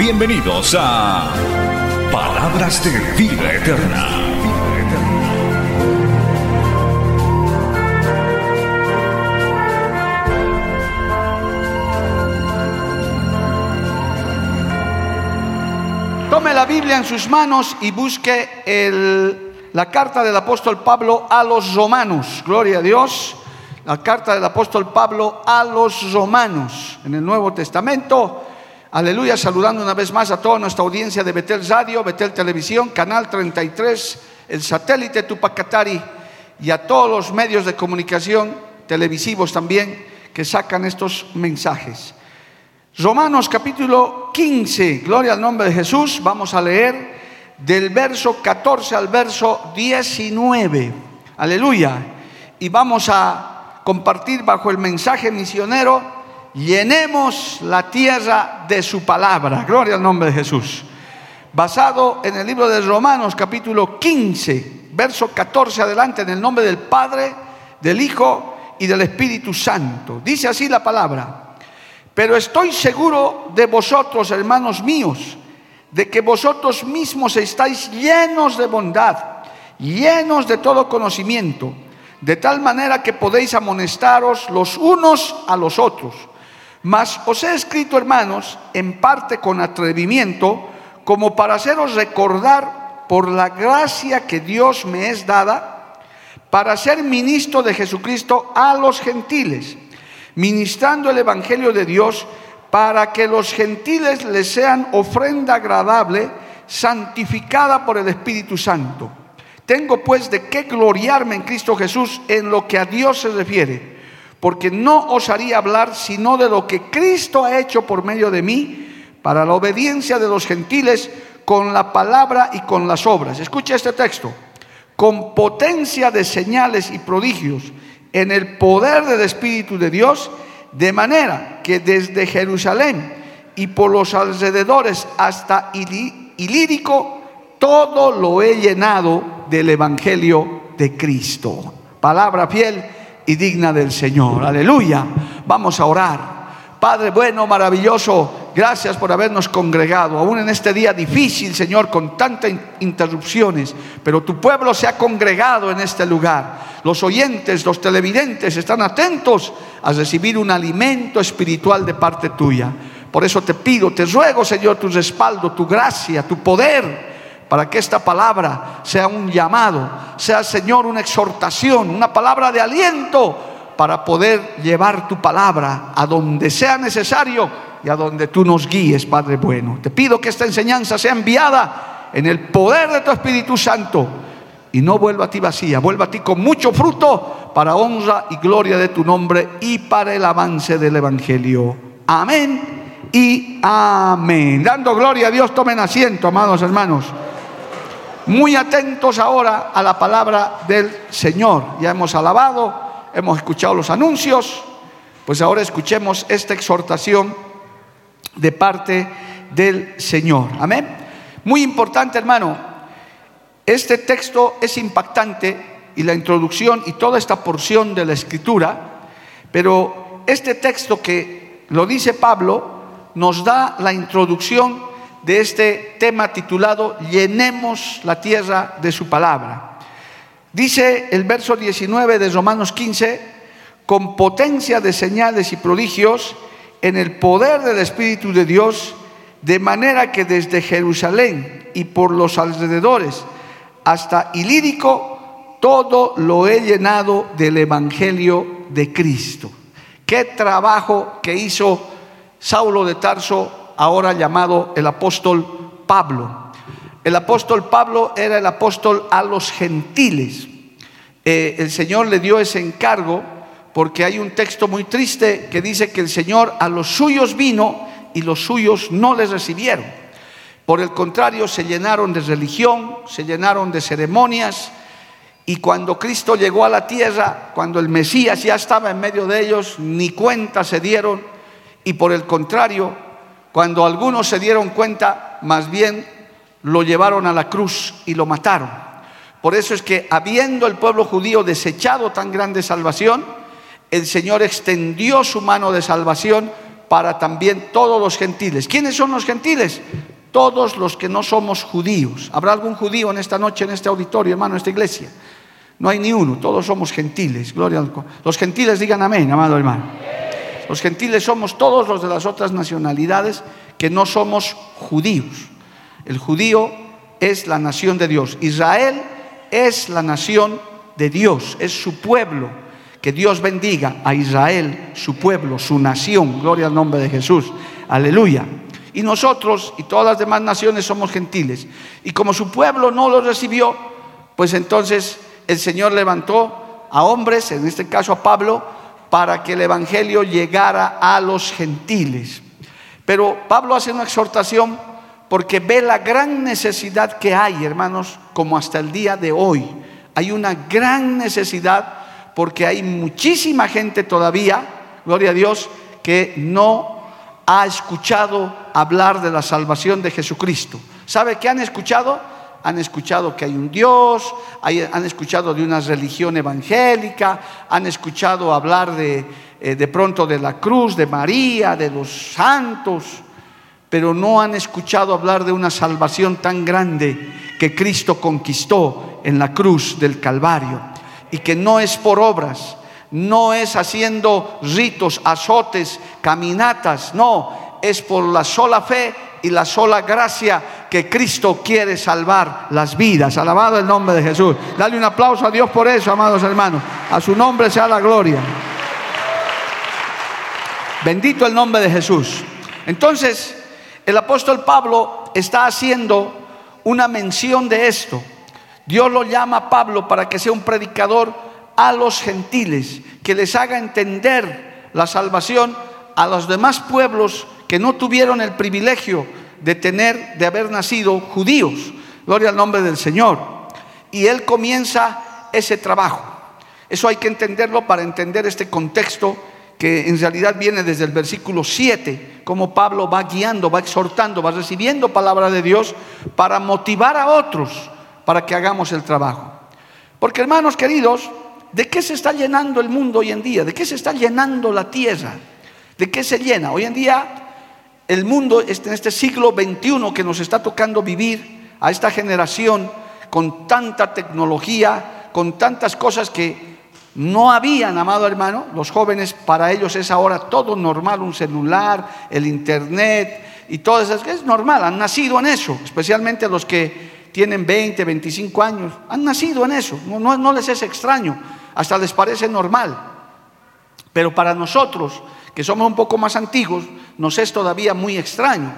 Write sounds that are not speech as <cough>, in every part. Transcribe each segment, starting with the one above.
Bienvenidos a Palabras de Vida Eterna. Tome la Biblia en sus manos y busque la carta del apóstol Pablo a los romanos. Gloria a Dios. La carta del apóstol Pablo a los romanos en el Nuevo Testamento. Aleluya, saludando una vez más a toda nuestra audiencia de Betel Radio, Betel Televisión, Canal 33, el satélite Tupacatari y a todos los medios de comunicación televisivos también que sacan estos mensajes. Romanos capítulo 15, gloria al nombre de Jesús, vamos a leer del verso 14 al verso 19, aleluya, y vamos a compartir bajo el mensaje misionero, llenemos la tierra de su palabra, gloria al nombre de Jesús, basado en el libro de Romanos capítulo 15, verso 14 adelante, en el nombre del Padre, del Hijo y del Espíritu Santo. Dice así la palabra. Pero estoy seguro de vosotros, hermanos míos, de que vosotros mismos estáis llenos de bondad, llenos de todo conocimiento, de tal manera que podéis amonestaros los unos a los otros. Mas os he escrito, hermanos, en parte con atrevimiento, como para haceros recordar por la gracia que Dios me es dada, para ser ministro de Jesucristo a los gentiles ministrando el Evangelio de Dios para que los gentiles les sean ofrenda agradable, santificada por el Espíritu Santo. Tengo pues de qué gloriarme en Cristo Jesús en lo que a Dios se refiere, porque no osaría hablar sino de lo que Cristo ha hecho por medio de mí para la obediencia de los gentiles con la palabra y con las obras. Escucha este texto. Con potencia de señales y prodigios en el poder del Espíritu de Dios, de manera que desde Jerusalén y por los alrededores hasta Ilírico, todo lo he llenado del Evangelio de Cristo. Palabra fiel y digna del Señor. Aleluya. Vamos a orar. Padre bueno, maravilloso, gracias por habernos congregado, aún en este día difícil, Señor, con tantas in- interrupciones, pero tu pueblo se ha congregado en este lugar. Los oyentes, los televidentes están atentos a recibir un alimento espiritual de parte tuya. Por eso te pido, te ruego, Señor, tu respaldo, tu gracia, tu poder, para que esta palabra sea un llamado, sea, Señor, una exhortación, una palabra de aliento para poder llevar tu palabra a donde sea necesario y a donde tú nos guíes, Padre bueno. Te pido que esta enseñanza sea enviada en el poder de tu Espíritu Santo y no vuelva a ti vacía, vuelva a ti con mucho fruto para honra y gloria de tu nombre y para el avance del Evangelio. Amén y amén. Dando gloria a Dios, tomen asiento, amados hermanos. Muy atentos ahora a la palabra del Señor. Ya hemos alabado, hemos escuchado los anuncios, pues ahora escuchemos esta exhortación de parte del Señor. Amén. Muy importante, hermano. Este texto es impactante y la introducción y toda esta porción de la escritura, pero este texto que lo dice Pablo nos da la introducción de este tema titulado Llenemos la tierra de su palabra. Dice el verso 19 de Romanos 15, con potencia de señales y prodigios en el poder del Espíritu de Dios, de manera que desde Jerusalén y por los alrededores hasta Ilírico, todo lo he llenado del Evangelio de Cristo. Qué trabajo que hizo Saulo de Tarso, ahora llamado el apóstol Pablo. El apóstol Pablo era el apóstol a los gentiles. Eh, el Señor le dio ese encargo porque hay un texto muy triste que dice que el Señor a los suyos vino y los suyos no les recibieron. Por el contrario, se llenaron de religión, se llenaron de ceremonias, y cuando Cristo llegó a la tierra, cuando el Mesías ya estaba en medio de ellos, ni cuenta se dieron, y por el contrario, cuando algunos se dieron cuenta, más bien lo llevaron a la cruz y lo mataron. Por eso es que habiendo el pueblo judío desechado tan grande salvación, el Señor extendió su mano de salvación para también todos los gentiles. ¿Quiénes son los gentiles? Todos los que no somos judíos. ¿Habrá algún judío en esta noche, en este auditorio, hermano, en esta iglesia? No hay ni uno, todos somos gentiles. Gloria al... Los gentiles digan amén, amado hermano. Los gentiles somos todos los de las otras nacionalidades que no somos judíos. El judío es la nación de Dios. Israel es la nación de Dios, es su pueblo. Que Dios bendiga a Israel, su pueblo, su nación. Gloria al nombre de Jesús. Aleluya. Y nosotros y todas las demás naciones somos gentiles. Y como su pueblo no lo recibió, pues entonces el Señor levantó a hombres, en este caso a Pablo, para que el Evangelio llegara a los gentiles. Pero Pablo hace una exhortación porque ve la gran necesidad que hay, hermanos, como hasta el día de hoy. Hay una gran necesidad porque hay muchísima gente todavía, gloria a Dios, que no ha escuchado hablar de la salvación de Jesucristo. ¿Sabe qué han escuchado? Han escuchado que hay un Dios, han escuchado de una religión evangélica, han escuchado hablar de, eh, de pronto de la cruz, de María, de los santos, pero no han escuchado hablar de una salvación tan grande que Cristo conquistó en la cruz del Calvario. Y que no es por obras, no es haciendo ritos, azotes, caminatas, no, es por la sola fe y la sola gracia que Cristo quiere salvar las vidas. Alabado el nombre de Jesús. Dale un aplauso a Dios por eso, amados hermanos. A su nombre sea la gloria. Bendito el nombre de Jesús. Entonces, el apóstol Pablo está haciendo una mención de esto. Dios lo llama a Pablo para que sea un predicador a los gentiles, que les haga entender la salvación a los demás pueblos que no tuvieron el privilegio de tener, de haber nacido judíos. Gloria al nombre del Señor. Y él comienza ese trabajo. Eso hay que entenderlo para entender este contexto que en realidad viene desde el versículo 7, como Pablo va guiando, va exhortando, va recibiendo palabra de Dios para motivar a otros para que hagamos el trabajo. Porque hermanos queridos, ¿de qué se está llenando el mundo hoy en día? ¿De qué se está llenando la tierra? ¿De qué se llena? Hoy en día el mundo, en este siglo XXI que nos está tocando vivir, a esta generación, con tanta tecnología, con tantas cosas que no habían, amado hermano, los jóvenes, para ellos es ahora todo normal, un celular, el internet y todo eso, es normal, han nacido en eso, especialmente los que tienen 20, 25 años, han nacido en eso, no, les es extraño, hasta les parece normal. Pero para nosotros, que somos un poco más antiguos, nos es todavía muy extraño.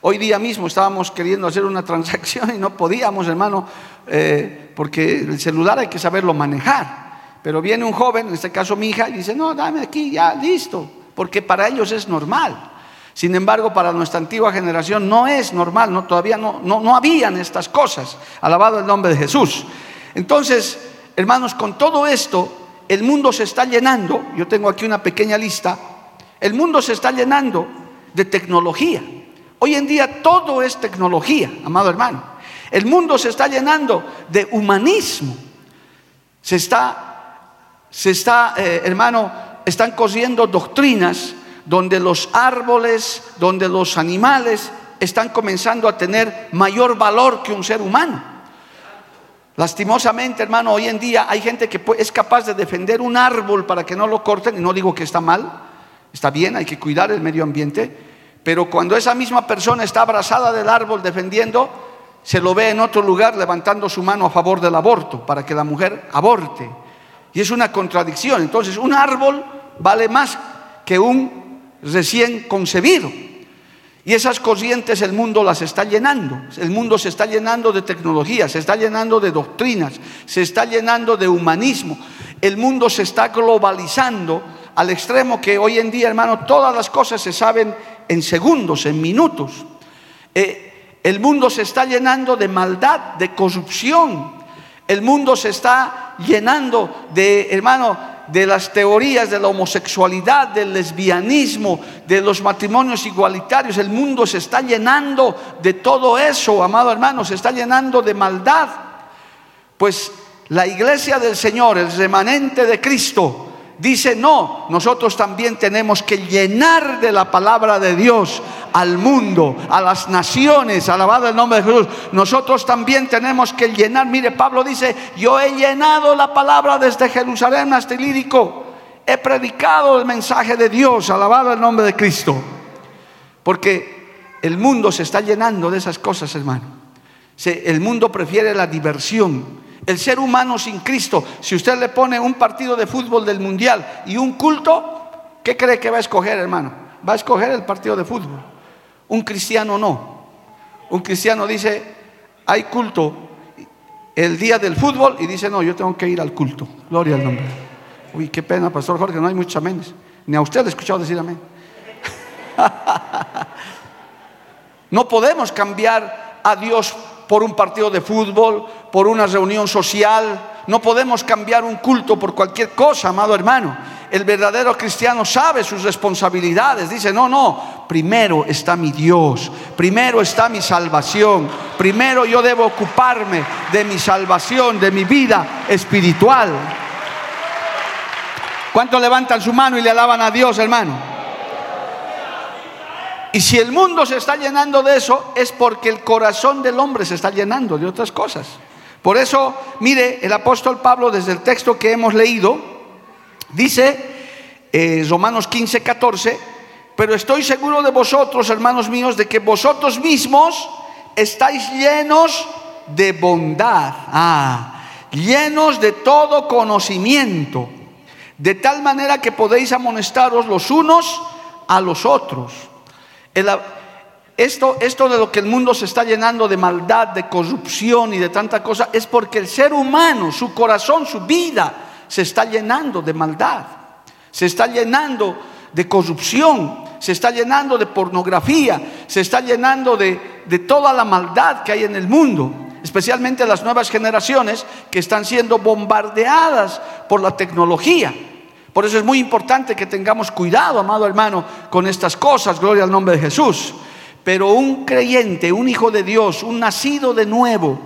Hoy día mismo estábamos queriendo hacer una <laughs> transacción y no podíamos, hermano, eh, porque el celular hay que saberlo manejar. Pero viene un joven, en este caso mi hija, y dice, no, dame aquí, ya, listo, porque para ellos es normal. Sin embargo, para nuestra antigua generación no es normal, no, todavía no, no, no habían estas cosas. Alabado el nombre de Jesús. Entonces, hermanos, con todo esto, el mundo se está llenando, yo tengo aquí una pequeña lista, el mundo se está llenando de tecnología. Hoy en día todo es tecnología, amado hermano. El mundo se está llenando de humanismo. Se está, se está, eh, hermano, están corriendo doctrinas donde los árboles, donde los animales están comenzando a tener mayor valor que un ser humano. Lastimosamente, hermano, hoy en día hay gente que es capaz de defender un árbol para que no lo corten, y no digo que está mal, Está bien, hay que cuidar el medio ambiente, pero cuando esa misma persona está abrazada del árbol defendiendo, se lo ve en otro lugar levantando su mano a favor del aborto, para que la mujer aborte. Y es una contradicción. Entonces, un árbol vale más que un recién concebido. Y esas corrientes el mundo las está llenando. El mundo se está llenando de tecnología, se está llenando de doctrinas, se está llenando de humanismo. El mundo se está globalizando al extremo que hoy en día, hermano, todas las cosas se saben en segundos, en minutos. Eh, el mundo se está llenando de maldad, de corrupción. El mundo se está llenando de, hermano, de las teorías de la homosexualidad, del lesbianismo, de los matrimonios igualitarios. El mundo se está llenando de todo eso, amado hermano, se está llenando de maldad. Pues la iglesia del Señor, el remanente de Cristo, dice, no, nosotros también tenemos que llenar de la palabra de Dios al mundo, a las naciones, alabado el nombre de Jesús. Nosotros también tenemos que llenar, mire, Pablo dice, yo he llenado la palabra desde Jerusalén hasta el lírico, he predicado el mensaje de Dios, alabado el nombre de Cristo. Porque el mundo se está llenando de esas cosas, hermano. El mundo prefiere la diversión el ser humano sin Cristo, si usted le pone un partido de fútbol del mundial y un culto, ¿qué cree que va a escoger, hermano? Va a escoger el partido de fútbol. Un cristiano no. Un cristiano dice, hay culto el día del fútbol y dice, no, yo tengo que ir al culto. Gloria al nombre. Uy, qué pena, Pastor Jorge, no hay muchos aménes. Ni a usted le he escuchado decir amén. <laughs> no podemos cambiar a Dios por un partido de fútbol, por una reunión social. No podemos cambiar un culto por cualquier cosa, amado hermano. El verdadero cristiano sabe sus responsabilidades. Dice, no, no, primero está mi Dios, primero está mi salvación, primero yo debo ocuparme de mi salvación, de mi vida espiritual. ¿Cuántos levantan su mano y le alaban a Dios, hermano? Y si el mundo se está llenando de eso, es porque el corazón del hombre se está llenando de otras cosas. Por eso, mire, el apóstol Pablo, desde el texto que hemos leído, dice, eh, Romanos 15, 14, pero estoy seguro de vosotros, hermanos míos, de que vosotros mismos estáis llenos de bondad, ah, llenos de todo conocimiento, de tal manera que podéis amonestaros los unos a los otros. Esto, esto de lo que el mundo se está llenando de maldad, de corrupción y de tanta cosa, es porque el ser humano, su corazón, su vida, se está llenando de maldad, se está llenando de corrupción, se está llenando de pornografía, se está llenando de, de toda la maldad que hay en el mundo, especialmente las nuevas generaciones que están siendo bombardeadas por la tecnología. Por eso es muy importante que tengamos cuidado, amado hermano, con estas cosas, gloria al nombre de Jesús. Pero un creyente, un hijo de Dios, un nacido de nuevo,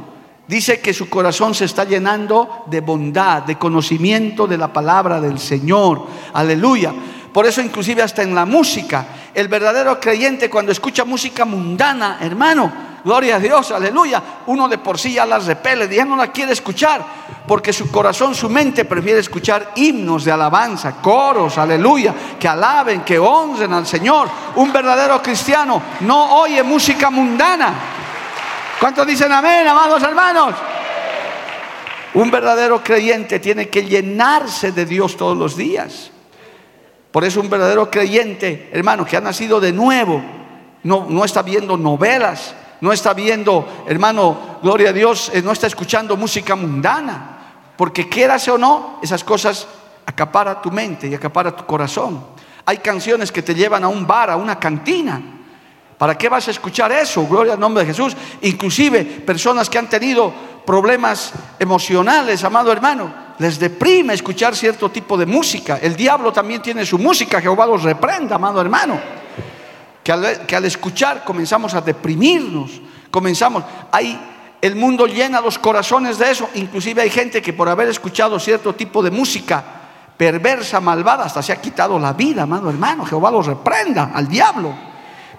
dice que su corazón se está llenando de bondad, de conocimiento de la palabra del Señor. Aleluya. Por eso inclusive hasta en la música, el verdadero creyente cuando escucha música mundana, hermano, gloria a Dios, aleluya, uno de por sí ya las repele, ya no la quiere escuchar, porque su corazón, su mente prefiere escuchar himnos de alabanza, coros, aleluya, que alaben, que honren al Señor. Un verdadero cristiano no oye música mundana. ¿Cuántos dicen amén, amados hermanos? Un verdadero creyente tiene que llenarse de Dios todos los días. Por eso un verdadero creyente, hermano, que ha nacido de nuevo, no, no está viendo novelas, no está viendo, hermano, gloria a Dios, eh, no está escuchando música mundana. Porque quieras o no, esas cosas acapara tu mente y acapara tu corazón. Hay canciones que te llevan a un bar, a una cantina. ¿Para qué vas a escuchar eso? Gloria al nombre de Jesús. Inclusive personas que han tenido problemas emocionales, amado hermano, les deprime escuchar cierto tipo de música. El diablo también tiene su música, Jehová los reprenda, amado hermano. Que al, escuchar comenzamos a deprimirnos, comenzamos, hay, el mundo llena los corazones de eso, inclusive hay gente que por haber escuchado cierto tipo de música perversa, malvada, hasta se ha quitado la vida, amado hermano, Jehová los reprenda al diablo.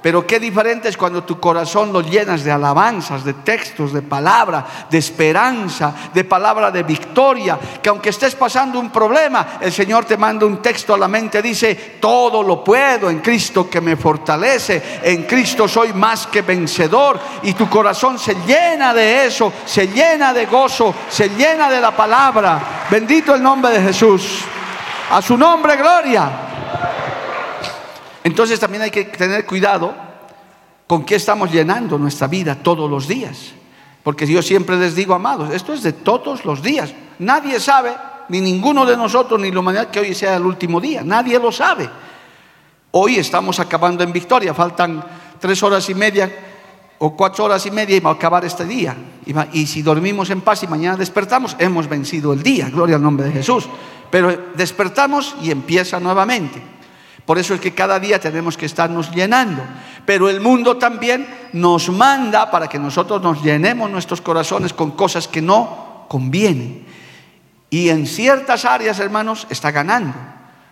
Pero qué diferente es cuando tu corazón lo llenas de alabanzas, de textos, de palabra, de esperanza, de palabra de victoria. Que aunque estés pasando un problema, el Señor te manda un texto a la mente. Dice, todo lo puedo en Cristo que me fortalece. En Cristo soy más que vencedor. Y tu corazón se llena de eso, se llena de gozo, se llena de la palabra. Bendito el nombre de Jesús. A su nombre, gloria. Entonces también hay que tener cuidado con qué estamos llenando nuestra vida todos los días. Porque yo siempre les digo, amados, esto es de todos los días. Nadie sabe, ni ninguno de nosotros, ni la humanidad, que hoy sea el último día. Nadie lo sabe. Hoy estamos acabando en victoria, faltan tres horas y media o cuatro horas y media y va a acabar este día. Y, si dormimos en paz y mañana despertamos, hemos vencido el día, gloria al nombre de Jesús. Pero despertamos y empieza nuevamente. Por eso es que cada día tenemos que estarnos llenando. Pero el mundo también nos manda para que nosotros nos llenemos nuestros corazones con cosas que no convienen. Y en ciertas áreas, hermanos, está ganando.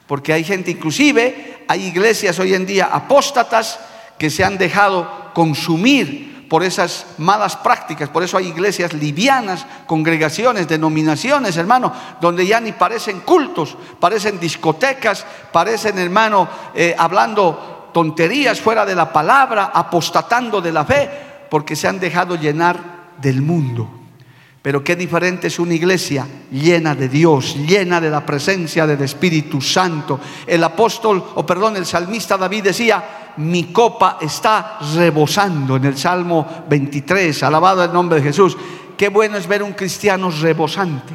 Porque hay gente, inclusive, hay iglesias hoy en día apóstatas que se han dejado consumir por esas malas prácticas. Por eso hay iglesias livianas, congregaciones, denominaciones, hermano, donde ya ni parecen cultos, parecen discotecas, parecen, hermano, eh, hablando tonterías fuera de la palabra, apostatando de la fe, porque se han dejado llenar del mundo. Pero qué diferente es una iglesia llena de Dios, llena de la presencia del Espíritu Santo. El apóstol, o perdón, el salmista David decía, mi copa está rebosando en el Salmo 23, alabado el nombre de Jesús. Qué bueno es ver un cristiano rebosante.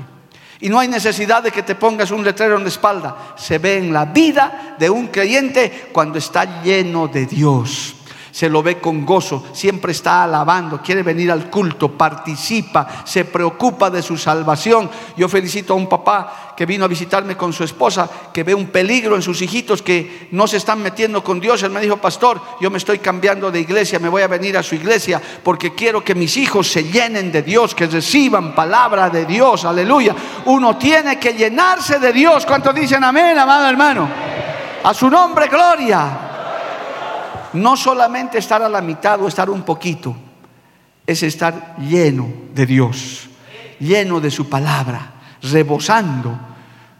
Y no hay necesidad de que te pongas un letrero en la espalda. Se ve en la vida de un creyente cuando está lleno de Dios se lo ve con gozo, siempre está alabando, quiere venir al culto, participa, se preocupa de su salvación. Yo felicito a un papá que vino a visitarme con su esposa, que ve un peligro en sus hijitos que no se están metiendo con Dios. Él me dijo, pastor, yo me estoy cambiando de iglesia, me voy a venir a su iglesia porque quiero que mis hijos se llenen de Dios, que reciban palabra de Dios, aleluya. Uno tiene que llenarse de Dios. ¿Cuántos dicen amén, amado hermano? A su nombre, gloria no solamente estar a la mitad o estar un poquito, es estar lleno de Dios, lleno de su palabra, rebosando,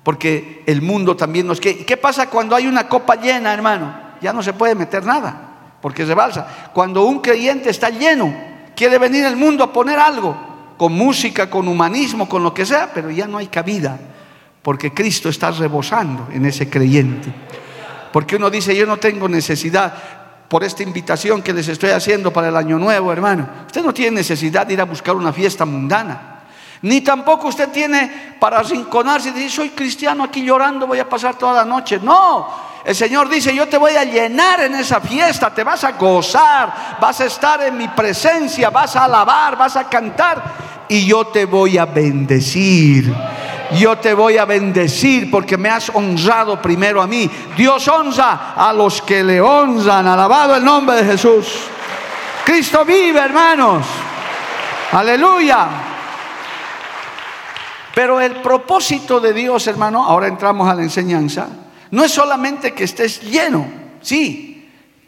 porque el mundo también nos... ¿Qué, ¿Qué pasa cuando hay una copa llena, hermano? Ya no se puede meter nada, porque rebalsa. Cuando un creyente está lleno, quiere venir el mundo a poner algo, con música, con humanismo, con lo que sea, pero ya no hay cabida, porque Cristo está rebosando en ese creyente. Porque uno dice, yo no tengo necesidad por esta invitación que les estoy haciendo para el año nuevo, hermano. Usted no tiene necesidad de ir a buscar una fiesta mundana. Ni tampoco usted tiene para arrinconarse y decir, soy cristiano aquí llorando, voy a pasar toda la noche. No, el Señor dice, yo te voy a llenar en esa fiesta, te vas a gozar, vas a estar en mi presencia, vas a alabar, vas a cantar y yo te voy a bendecir yo te voy a bendecir porque me has honrado primero a mí. Dios honra a los que le honran. Alabado el nombre de Jesús. Cristo vive, hermanos. Aleluya. Pero el propósito de Dios, hermano, ahora entramos a la enseñanza, no es solamente que estés lleno, sí,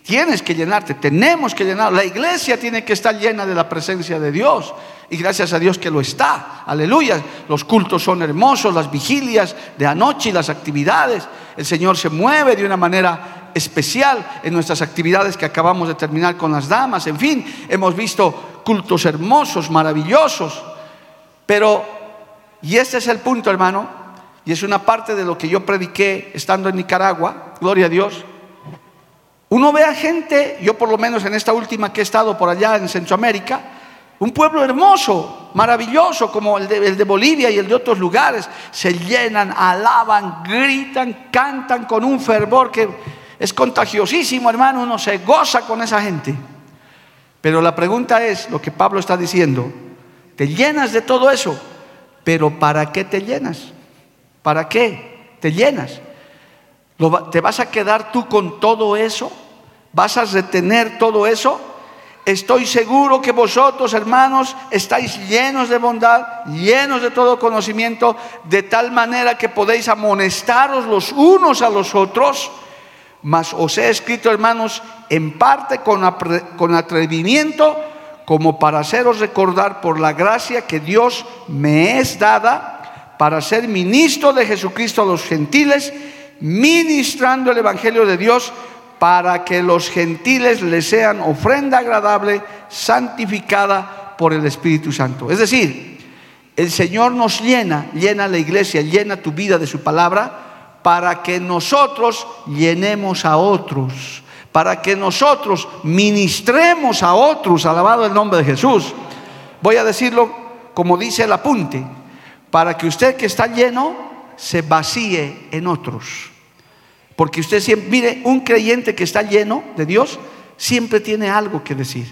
Tienes que llenarte, tenemos que llenar. La iglesia tiene que estar llena de la presencia de Dios. Y gracias a Dios que lo está. Aleluya. Los cultos son hermosos, las vigilias de anoche y las actividades. El Señor se mueve de una manera especial en nuestras actividades que acabamos de terminar con las damas. En fin, hemos visto cultos hermosos, maravillosos. Pero, y este es el punto, hermano, y es una parte de lo que yo prediqué estando en Nicaragua, gloria a Dios uno ve a gente, yo por lo menos en esta última que he estado por allá en Centroamérica, un pueblo hermoso, maravilloso como el de, Bolivia y el de otros lugares, se llenan, alaban, gritan, cantan con un fervor que es contagiosísimo, hermano, uno se goza con esa gente. Pero la pregunta es, lo que Pablo está diciendo, te llenas de todo eso, pero ¿para qué te llenas? ¿Para qué te llenas? ¿Te vas a quedar tú con todo eso? ¿Vas a retener todo eso? Estoy seguro que vosotros, hermanos, estáis llenos de bondad, llenos de todo conocimiento, de tal manera que podéis amonestaros los unos a los otros. Mas os he escrito, hermanos, en parte con, atrevimiento, como para haceros recordar por la gracia que Dios me es dada para ser ministro de Jesucristo a los gentiles ministrando el Evangelio de Dios para que los gentiles le sean ofrenda agradable, santificada por el Espíritu Santo. Es decir, el Señor nos llena, llena la iglesia, llena tu vida de su palabra, para que nosotros llenemos a otros, para que nosotros ministremos a otros, alabado el nombre de Jesús. Voy a decirlo como dice el apunte, para que usted que está lleno se vacíe en otros. Porque usted siempre, mire, un creyente que está lleno de Dios siempre tiene algo que decir.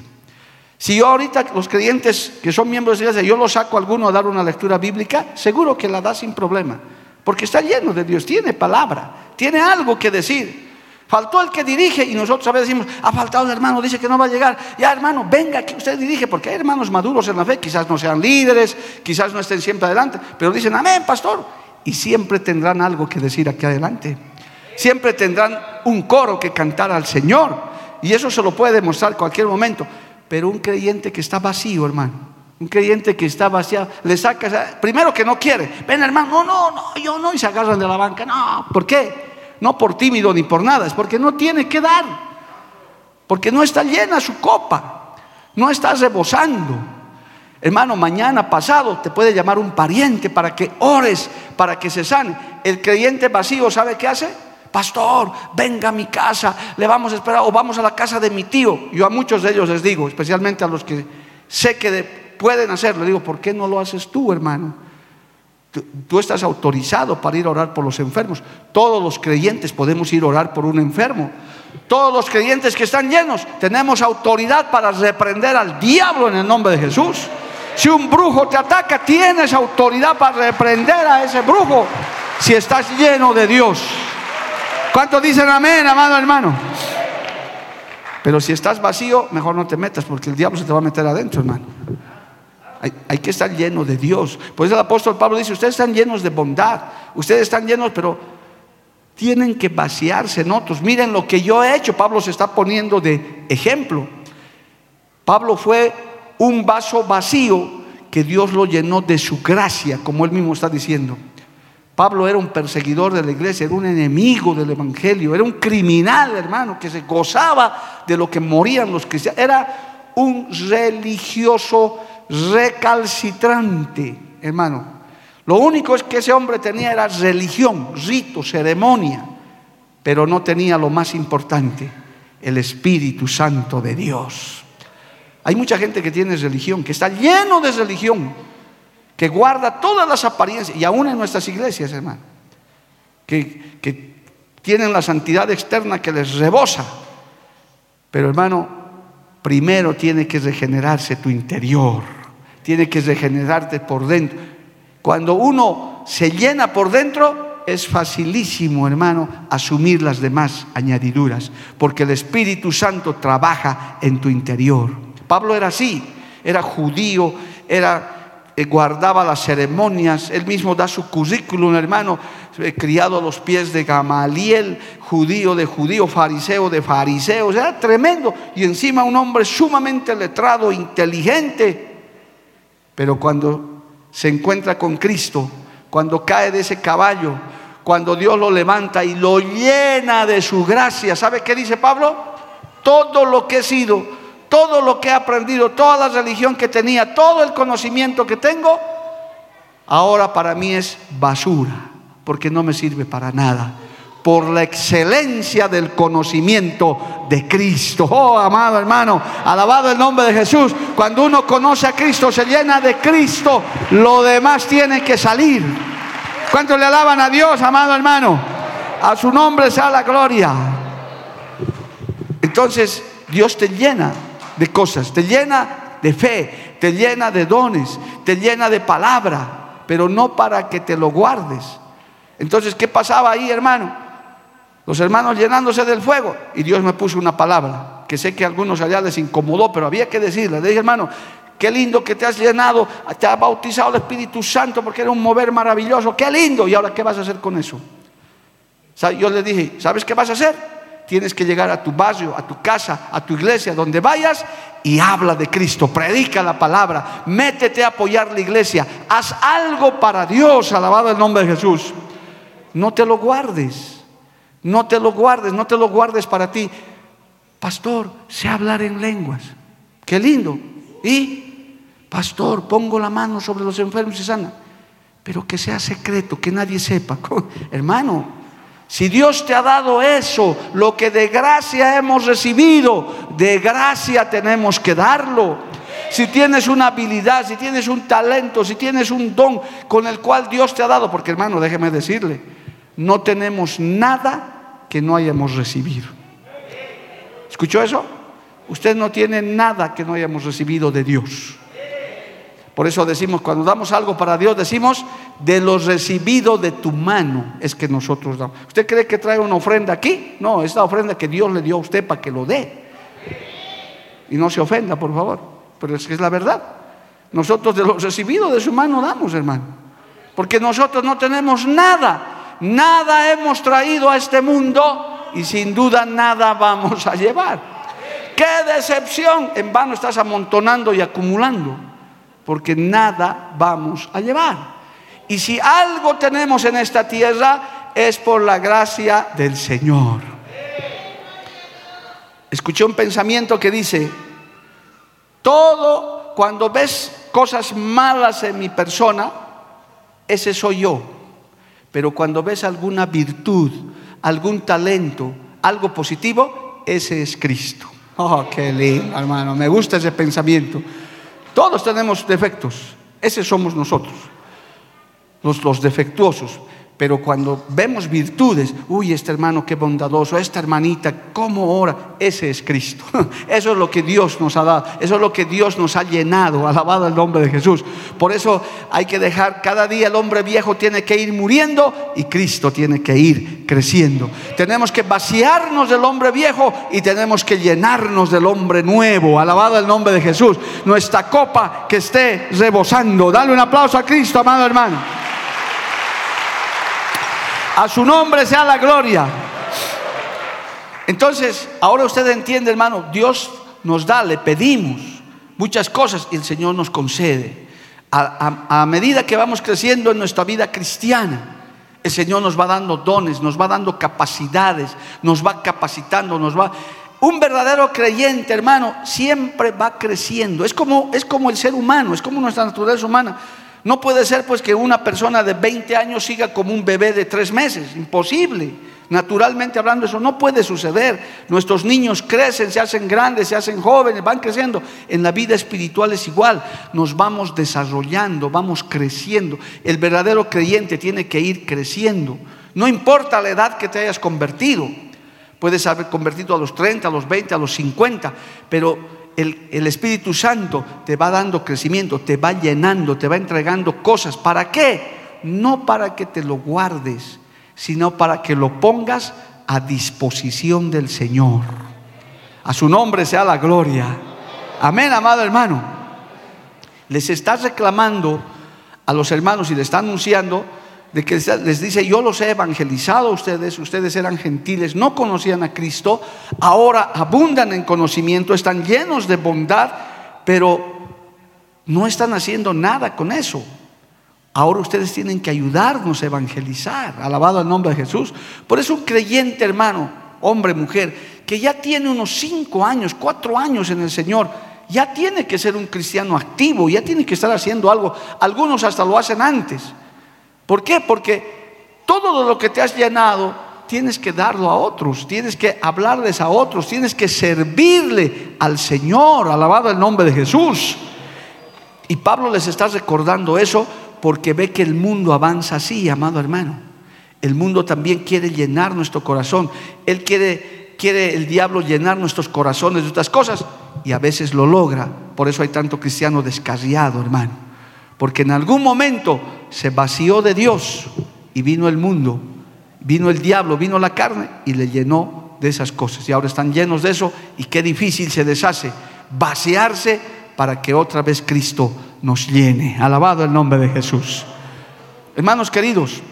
Si yo ahorita los creyentes que son miembros de la iglesia, yo los saco a alguno a dar una lectura bíblica, seguro que la da sin problema. Porque está lleno de Dios, tiene palabra, tiene algo que decir. Faltó el que dirige y nosotros a veces decimos, ha faltado el hermano, dice que no va a llegar. Ya hermano, venga que usted dirige, porque hay hermanos maduros en la fe, quizás no sean líderes, quizás no estén siempre adelante, pero dicen, amén, pastor. Y siempre tendrán algo que decir aquí adelante. Siempre tendrán un coro que cantar al Señor. Y eso se lo puede demostrar cualquier momento. Pero un creyente que está vacío, hermano. Un creyente que está vacío, le saca, primero que no quiere. Ven hermano, no, no, no, yo no. Y se agarran de la banca. No, ¿por qué? No por tímido ni por nada, es porque no tiene que dar, porque no está llena su copa, no está rebosando. Hermano, mañana pasado te puede llamar un pariente para que ores, para que se sane. El creyente vacío, ¿sabe qué hace? Pastor, venga a mi casa, le vamos a esperar, o vamos a la casa de mi tío. Yo a muchos de ellos les digo, especialmente a los que sé que pueden hacerlo, digo, ¿por qué no lo haces tú, hermano? Tú, estás autorizado para ir a orar por los enfermos. Todos los creyentes podemos ir a orar por un enfermo. Todos los creyentes que están llenos tenemos autoridad para reprender al diablo en el nombre de Jesús. Si un brujo te ataca, tienes autoridad para reprender a ese brujo si estás lleno de Dios. ¿Cuántos dicen amén, amado hermano? Pero si estás vacío, mejor no te metas porque el diablo se te va a meter adentro, hermano. Hay, que estar lleno de Dios. Por eso el apóstol Pablo dice, ustedes están llenos de bondad, ustedes están llenos, pero tienen que vaciarse en otros. Miren lo que yo he hecho. Pablo se está poniendo de ejemplo. Pablo fue un vaso vacío que Dios lo llenó de su gracia, como él mismo está diciendo. Pablo era un perseguidor de la iglesia, era un enemigo del evangelio, era un criminal, hermano, que se gozaba de lo que morían los cristianos. Era un religioso recalcitrante, hermano. Lo único es que ese hombre tenía era religión, rito, ceremonia, pero no tenía lo más importante, el Espíritu Santo de Dios. Hay mucha gente que tiene religión, que está lleno de religión, que guarda todas las apariencias, y aún en nuestras iglesias, hermano, que, que tienen la santidad externa que les rebosa. Pero hermano, primero tiene que regenerarse tu interior tiene que regenerarte por dentro. Cuando uno se llena por dentro, es facilísimo, hermano, asumir las demás añadiduras, porque el Espíritu Santo trabaja en tu interior. Pablo era así, era judío, era eh, guardaba las ceremonias, él mismo da su currículum, hermano, eh, criado a los pies de Gamaliel, judío de judío, fariseo de fariseos, era tremendo, y encima un hombre sumamente letrado, inteligente, pero cuando se encuentra con Cristo, cuando cae de ese caballo, cuando Dios lo levanta y lo llena de su gracia, ¿sabe qué dice Pablo? Todo lo que he sido, todo lo que he aprendido, toda la religión que tenía, todo el conocimiento que tengo, ahora para mí es basura, porque no me sirve para nada por la excelencia del conocimiento de Cristo. Oh, amado hermano, alabado el nombre de Jesús. Cuando uno conoce a Cristo, se llena de Cristo, lo demás tiene que salir. ¿Cuántos le alaban a Dios, amado hermano? A su nombre sea la gloria. Entonces, Dios te llena de cosas, te llena de fe, te llena de dones, te llena de palabra, pero no para que te lo guardes. Entonces, ¿qué pasaba ahí, hermano? Los hermanos llenándose del fuego. Y Dios me puso una palabra que sé que a algunos allá les incomodó, pero había que decirle. Le dije, hermano, qué lindo que te has llenado, te ha bautizado el Espíritu Santo porque era un mover maravilloso. Qué lindo. ¿Y ahora qué vas a hacer con eso? Yo le dije, ¿sabes qué vas a hacer? Tienes que llegar a tu barrio, a tu casa, a tu iglesia, donde vayas y habla de Cristo, predica la palabra, métete a apoyar la iglesia, haz algo para Dios, alabado el nombre de Jesús. No te lo guardes. No te lo guardes, no te lo guardes para ti. Pastor, sé hablar en lenguas. Qué lindo. Y, pastor, pongo la mano sobre los enfermos y sana. Pero que sea secreto, que nadie sepa. <laughs> Hermano, si Dios te ha dado eso, lo que de gracia hemos recibido, de gracia tenemos que darlo. Si tienes una habilidad, si tienes un talento, si tienes un don con el cual Dios te ha dado, porque hermano, déjeme decirle, no tenemos nada que no hayamos recibido. ¿Escuchó eso? Usted no tiene nada que no hayamos recibido de Dios. Por eso decimos, cuando damos algo para Dios, decimos, de lo recibido de tu mano es que nosotros damos. ¿Usted cree que trae una ofrenda aquí? No, es la ofrenda que Dios le dio a usted para que lo dé. Y no se ofenda, por favor. Pero es que es la verdad. Nosotros de lo recibido de su mano damos, hermano. Porque nosotros no tenemos nada. Nada hemos traído a este mundo y sin duda nada vamos a llevar. ¡Qué decepción! En vano estás amontonando y acumulando porque nada vamos a llevar. Y si algo tenemos en esta tierra es por la gracia del Señor. Escuché un pensamiento que dice, todo cuando ves cosas malas en mi persona, ese soy yo. Pero cuando ves alguna virtud, algún talento, algo positivo, ese es Cristo. Oh, qué lindo, hermano. Me gusta ese pensamiento. Todos tenemos defectos, ese somos nosotros, los, los defectuosos. Pero cuando vemos virtudes, uy, este hermano qué bondadoso, esta hermanita, cómo ora, ese es Cristo. <laughs> Eso es lo que Dios nos ha dado, eso es lo que Dios nos ha llenado, alabado el nombre de Jesús. Por eso hay que dejar, cada día el hombre viejo tiene que ir muriendo y Cristo tiene que ir creciendo. Tenemos que vaciarnos del hombre viejo y tenemos que llenarnos del hombre nuevo, alabado el nombre de Jesús. Nuestra copa que esté rebosando. Dale un aplauso a Cristo, amado hermano. A su nombre sea la gloria. Entonces, ahora usted entiende, hermano, Dios nos da, le pedimos muchas cosas y el Señor nos concede. A, medida que vamos creciendo en nuestra vida cristiana, el Señor nos va dando dones, nos va dando capacidades, nos va capacitando, nos va... Un verdadero creyente, hermano, siempre va creciendo. Es como, es como el ser humano, es como nuestra naturaleza humana. No puede ser pues que una persona de 20 años siga como un bebé de tres meses, imposible. Naturalmente hablando eso no puede suceder. Nuestros niños crecen, se hacen grandes, se hacen jóvenes, van creciendo. En la vida espiritual es igual. Nos vamos desarrollando, vamos creciendo. El verdadero creyente tiene que ir creciendo. No importa la edad que te hayas convertido. Puedes haber convertido a los 30, a los 20, a los 50, pero el, Espíritu Santo te va dando crecimiento, te va llenando, te va entregando cosas. ¿Para qué? No para que te lo guardes, sino para que lo pongas a disposición del Señor. A su nombre sea la gloria. Amén, amado hermano. Les está reclamando a los hermanos y le está anunciando de que les dice, yo los he evangelizado a ustedes, ustedes eran gentiles, no conocían a Cristo, ahora abundan en conocimiento, están llenos de bondad, pero no están haciendo nada con eso. Ahora ustedes tienen que ayudarnos a evangelizar, alabado el nombre de Jesús. Por eso un creyente hermano, hombre, mujer, que ya tiene unos cinco años, cuatro años en el Señor, ya tiene que ser un cristiano activo, ya tiene que estar haciendo algo. Algunos hasta lo hacen antes. ¿Por qué? Porque todo lo que te has llenado tienes que darlo a otros, tienes que hablarles a otros, tienes que servirle al Señor, alabado el nombre de Jesús. Y Pablo les está recordando eso porque ve que el mundo avanza así, amado hermano. El mundo también quiere llenar nuestro corazón. Él quiere, quiere el diablo llenar nuestros corazones de estas cosas y a veces lo logra. Por eso hay tanto cristiano descarriado, hermano. Porque en algún momento se vació de Dios y vino el mundo, vino el diablo, vino la carne y le llenó de esas cosas. Y ahora están llenos de eso y qué difícil se deshace vaciarse para que otra vez Cristo nos llene. Alabado el nombre de Jesús. Hermanos queridos,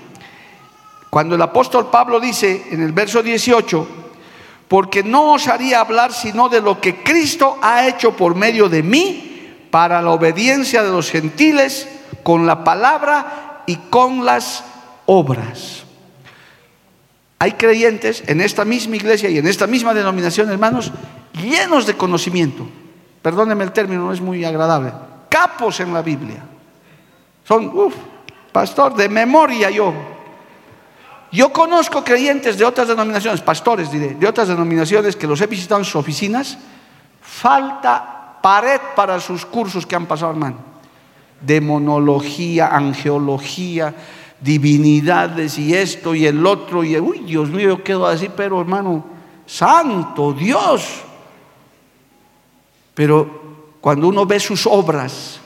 cuando el apóstol Pablo dice en el verso 18, porque no os haría hablar sino de lo que Cristo ha hecho por medio de mí, para la obediencia de los gentiles con la palabra y con las obras. Hay creyentes en esta misma iglesia y en esta misma denominación, hermanos, llenos de conocimiento. Perdónenme el término, no es muy agradable. Capos en la Biblia. Son, uff, pastor, de memoria yo. Yo conozco creyentes de otras denominaciones, pastores diré, de otras denominaciones que los he visitado en sus oficinas. Falta pared para sus cursos que han pasado, hermano. Demonología, angeología, divinidades y esto y el otro. Y uy, Dios mío, yo quedo así, pero hermano, santo Dios. Pero cuando uno ve sus obras,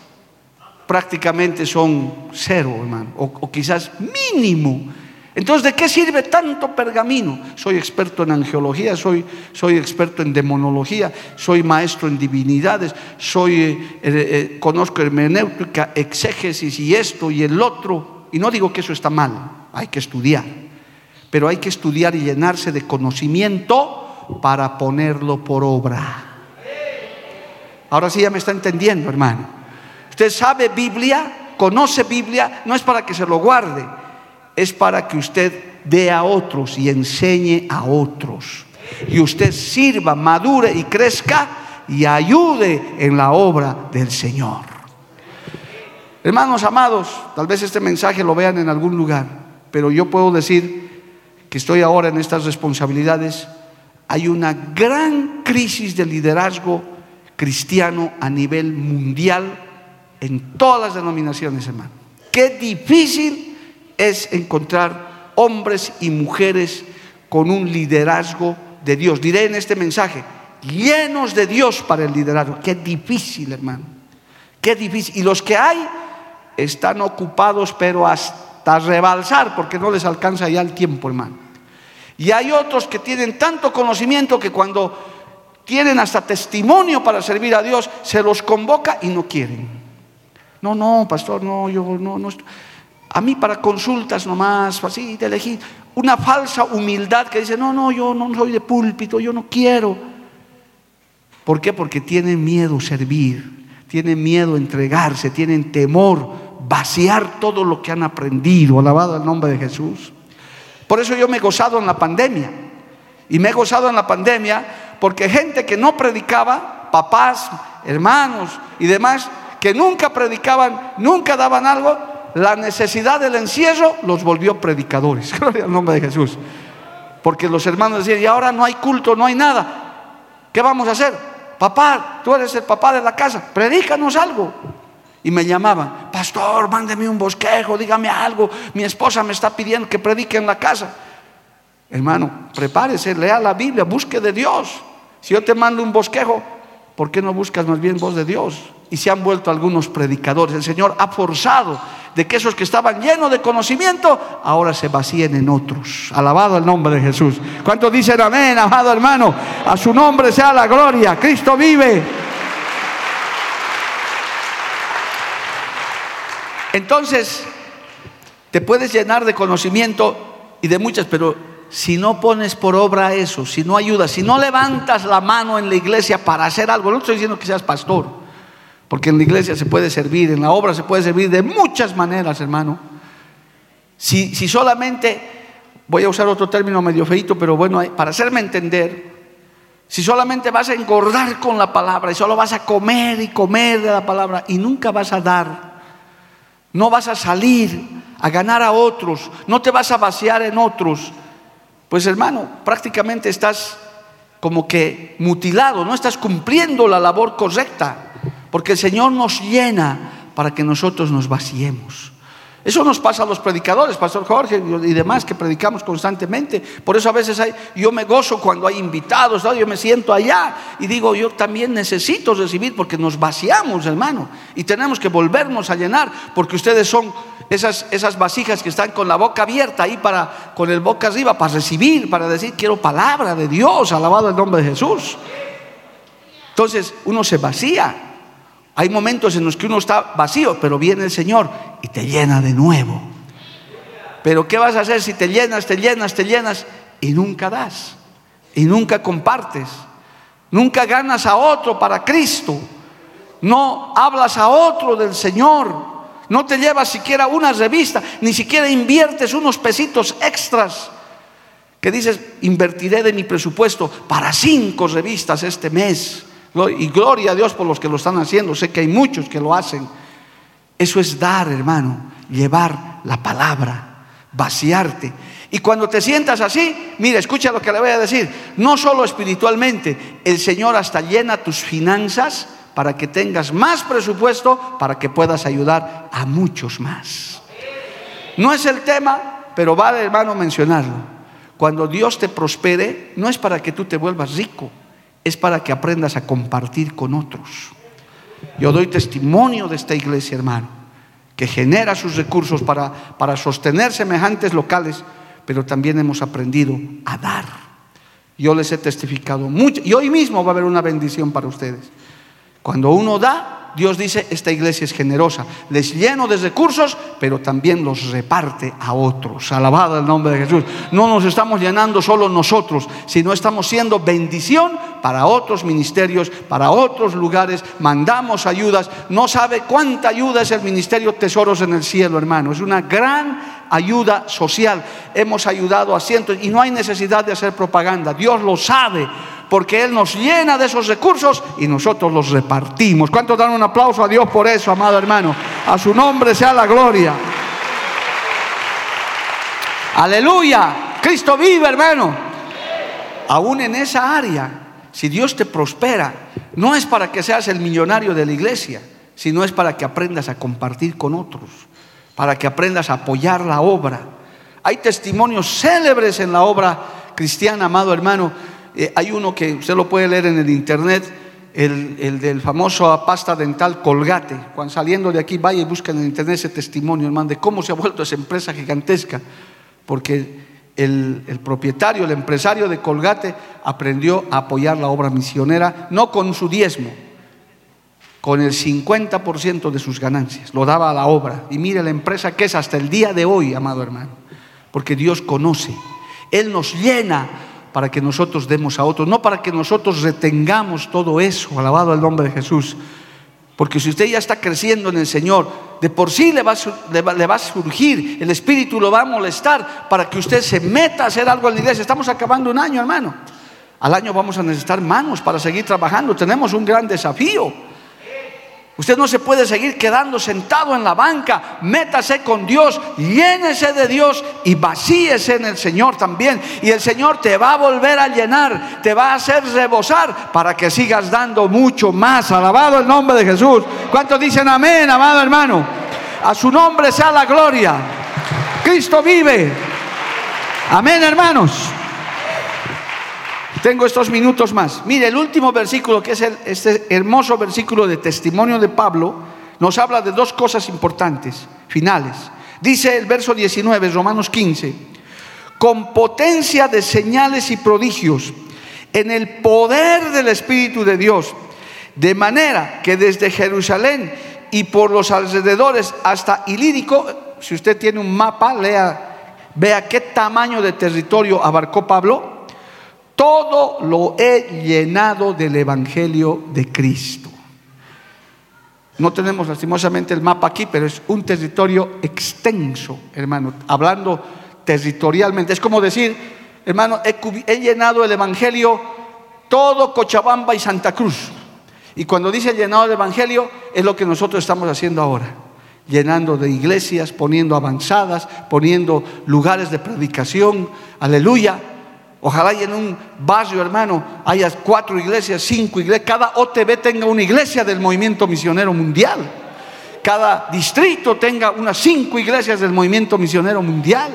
prácticamente son cero, hermano, o, quizás mínimo. Entonces, ¿de qué sirve tanto pergamino? Soy experto en angeología, soy, soy experto en demonología, soy maestro en divinidades, soy, eh, eh, conozco hermenéutica, exégesis y esto y el otro. Y no digo que eso está mal, hay que estudiar. Pero hay que estudiar y llenarse de conocimiento para ponerlo por obra. Ahora sí ya me está entendiendo, hermano. Usted sabe Biblia, conoce Biblia, no es para que se lo guarde, es para que usted dé a otros y enseñe a otros. Y usted sirva, madure y crezca y ayude en la obra del Señor. Hermanos amados, tal vez este mensaje lo vean en algún lugar, pero yo puedo decir que estoy ahora en estas responsabilidades. Hay una gran crisis de liderazgo cristiano a nivel mundial en todas las denominaciones, hermano. Qué difícil es encontrar hombres y mujeres con un liderazgo de Dios. Diré en este mensaje, llenos de Dios para el liderazgo. Qué difícil, hermano. Qué difícil. Y los que hay están ocupados, pero hasta rebalsar, porque no les alcanza ya el tiempo, hermano. Y hay otros que tienen tanto conocimiento que cuando tienen hasta testimonio para servir a Dios, se los convoca y no quieren. No, no, pastor, no, yo no, no. A mí para consultas nomás, así de elegir. Una falsa humildad que dice, no, no, yo no soy de púlpito, yo no quiero. ¿Por qué? Porque tienen miedo servir, tienen miedo entregarse, tienen temor vaciar todo lo que han aprendido. Alabado el nombre de Jesús. Por eso yo me he gozado en la pandemia. Y me he gozado en la pandemia porque gente que no predicaba, papás, hermanos y demás, que nunca predicaban, nunca daban algo, la necesidad del encierro los volvió predicadores. <laughs> Gloria al nombre de Jesús. Porque los hermanos decían, y ahora no hay culto, no hay nada. ¿Qué vamos a hacer? Papá, tú eres el papá de la casa, predícanos algo. Y me llamaban, pastor, mándeme un bosquejo, dígame algo. Mi esposa me está pidiendo que predique en la casa. Hermano, prepárese, lea la Biblia, busque de Dios. Si yo te mando un bosquejo, ¿por qué no buscas más bien voz de Dios? y se han vuelto algunos predicadores. El Señor ha forzado de que esos que estaban llenos de conocimiento ahora se vacíen en otros. Alabado el nombre de Jesús. ¿Cuántos dicen amén, amado hermano? A su nombre sea la gloria. Cristo vive. Entonces, te puedes llenar de conocimiento y de muchas, pero si no pones por obra eso, si no ayudas, si no levantas la mano en la iglesia para hacer algo, no estoy diciendo que seas pastor, porque en la iglesia se puede servir, en la obra se puede servir de muchas maneras, hermano. Si, solamente, voy a usar otro término medio feito, pero bueno, para hacerme entender, si solamente vas a engordar con la palabra y solo vas a comer y comer de la palabra y nunca vas a dar, no vas a salir a ganar a otros, no te vas a vaciar en otros, pues hermano, prácticamente estás como que mutilado, no estás cumpliendo la labor correcta. Porque el Señor nos llena para que nosotros nos vaciemos. Eso nos pasa a los predicadores, Pastor Jorge y demás que predicamos constantemente. Por eso a veces hay, yo me gozo cuando hay invitados, yo me siento allá y digo, yo también necesito recibir porque nos vaciamos, hermano. Y tenemos que volvernos a llenar porque ustedes son esas, esas vasijas que están con la boca abierta ahí para, con el boca arriba, para recibir, para decir, quiero palabra de Dios, alabado el nombre de Jesús. Entonces uno se vacía hay momentos en los que uno está vacío, pero viene el Señor y te llena de nuevo. Pero ¿qué vas a hacer si te llenas, te llenas, te llenas y nunca das? Y nunca compartes. Nunca ganas a otro para Cristo. No hablas a otro del Señor. No te llevas siquiera una revista, ni siquiera inviertes unos pesitos extras que dices, invertiré de mi presupuesto para cinco revistas este mes. Y gloria a Dios por los que lo están haciendo. Sé que hay muchos que lo hacen. Eso es dar, hermano, llevar la palabra, vaciarte. Y cuando te sientas así, mira, escucha lo que le voy a decir. No solo espiritualmente, el Señor hasta llena tus finanzas para que tengas más presupuesto, para que puedas ayudar a muchos más. No es el tema, pero vale hermano mencionarlo. Cuando Dios te prospere, no es para que tú te vuelvas rico, es para que aprendas a compartir con otros. Yo doy testimonio de esta iglesia, hermano, que genera sus recursos para, para sostener semejantes locales, pero también hemos aprendido a dar. Yo les he testificado mucho y hoy mismo va a haber una bendición para ustedes. Cuando uno da, Dios dice, esta iglesia es generosa, les lleno de recursos, pero también los reparte a otros. Alabado el nombre de Jesús. No nos estamos llenando solo nosotros, sino estamos siendo bendición para otros ministerios, para otros lugares. Mandamos ayudas. No sabe cuánta ayuda es el ministerio Tesoros en el Cielo, hermano. Es una gran ayuda social. Hemos ayudado a cientos y no hay necesidad de hacer propaganda. Dios lo sabe porque Él nos llena de esos recursos y nosotros los repartimos. ¿Cuántos dan un aplauso a Dios por eso, amado hermano? A su nombre sea la gloria. Aleluya. Cristo vive, hermano. Aún en esa área, si Dios te prospera, no es para que seas el millonario de la iglesia, sino es para que aprendas a compartir con otros, para que aprendas a apoyar la obra. Hay testimonios célebres en la obra cristiana, amado hermano, eh, hay uno que usted lo puede leer en el internet, el, del famoso pasta dental Colgate. Cuando saliendo de aquí, vaya y busca en el internet ese testimonio, hermano, de cómo se ha vuelto esa empresa gigantesca. Porque el, el, propietario, el empresario de Colgate aprendió a apoyar la obra misionera, no con su diezmo, con el 50% de sus ganancias, lo daba a la obra. Y mire la empresa que es hasta el día de hoy, amado hermano, porque Dios conoce, Él nos llena para que nosotros demos a otros, no para que nosotros retengamos todo eso, alabado el nombre de Jesús. Porque si usted ya está creciendo en el Señor, de por sí le va, le va, a surgir, el Espíritu lo va a molestar para que usted se meta a hacer algo en la iglesia. Estamos acabando un año, hermano. Al año vamos a necesitar manos para seguir trabajando. Tenemos un gran desafío. Usted no se puede seguir quedando sentado en la banca. Métase con Dios, llénese de Dios y vacíese en el Señor también. Y el Señor te va a volver a llenar, te va a hacer rebosar para que sigas dando mucho más. Alabado el nombre de Jesús. ¿Cuántos dicen amén, amado hermano? A su nombre sea la gloria. Cristo vive. Amén, hermanos. Tengo estos minutos más. Mire, el último versículo, que es este hermoso versículo de testimonio de Pablo, nos habla de dos cosas importantes, finales. Dice el verso 19, Romanos 15, con potencia de señales y prodigios, en el poder del Espíritu de Dios, de manera que desde Jerusalén y por los alrededores hasta Ilírico, si usted tiene un mapa, lea, vea qué tamaño de territorio abarcó Pablo, todo lo he llenado del Evangelio de Cristo. No tenemos lastimosamente el mapa aquí, pero es un territorio extenso, hermano, hablando territorialmente. Es como decir, hermano, he, llenado el Evangelio todo Cochabamba y Santa Cruz. Y cuando dice llenado el Evangelio, es lo que nosotros estamos haciendo ahora. Llenando de iglesias, poniendo avanzadas, poniendo lugares de predicación. Aleluya Ojalá y en un barrio, hermano, haya cuatro iglesias, cinco iglesias. Cada OTB tenga una iglesia del movimiento misionero mundial. Cada distrito tenga unas cinco iglesias del movimiento misionero mundial.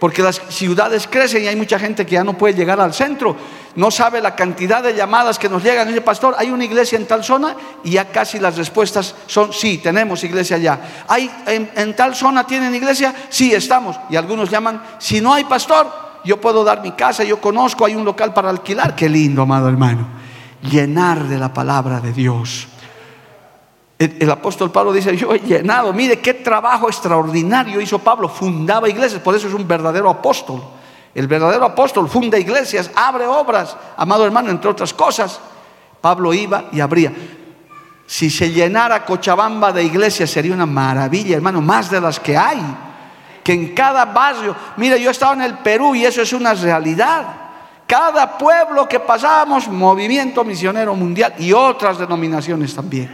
Porque las ciudades crecen y hay mucha gente que ya no puede llegar al centro. No sabe la cantidad de llamadas que nos llegan. Dice, pastor, hay una iglesia en tal zona y ya casi las respuestas son, sí, tenemos iglesia allá. ¿Hay, en, en tal zona tienen iglesia? Sí, estamos. Y algunos llaman, si no hay pastor, yo puedo dar mi casa, yo conozco, hay un local para alquilar. Qué lindo, amado hermano. Llenar de la palabra de Dios. El, apóstol Pablo dice, yo he llenado, mire qué trabajo extraordinario hizo Pablo, fundaba iglesias, por eso es un verdadero apóstol. El verdadero apóstol funda iglesias, abre obras, amado hermano, entre otras cosas. Pablo iba y abría. Si se llenara Cochabamba de iglesias sería una maravilla, hermano, más de las que hay que en cada barrio, mire, yo he estado en el Perú y eso es una realidad. Cada pueblo que pasábamos, movimiento misionero mundial y otras denominaciones también.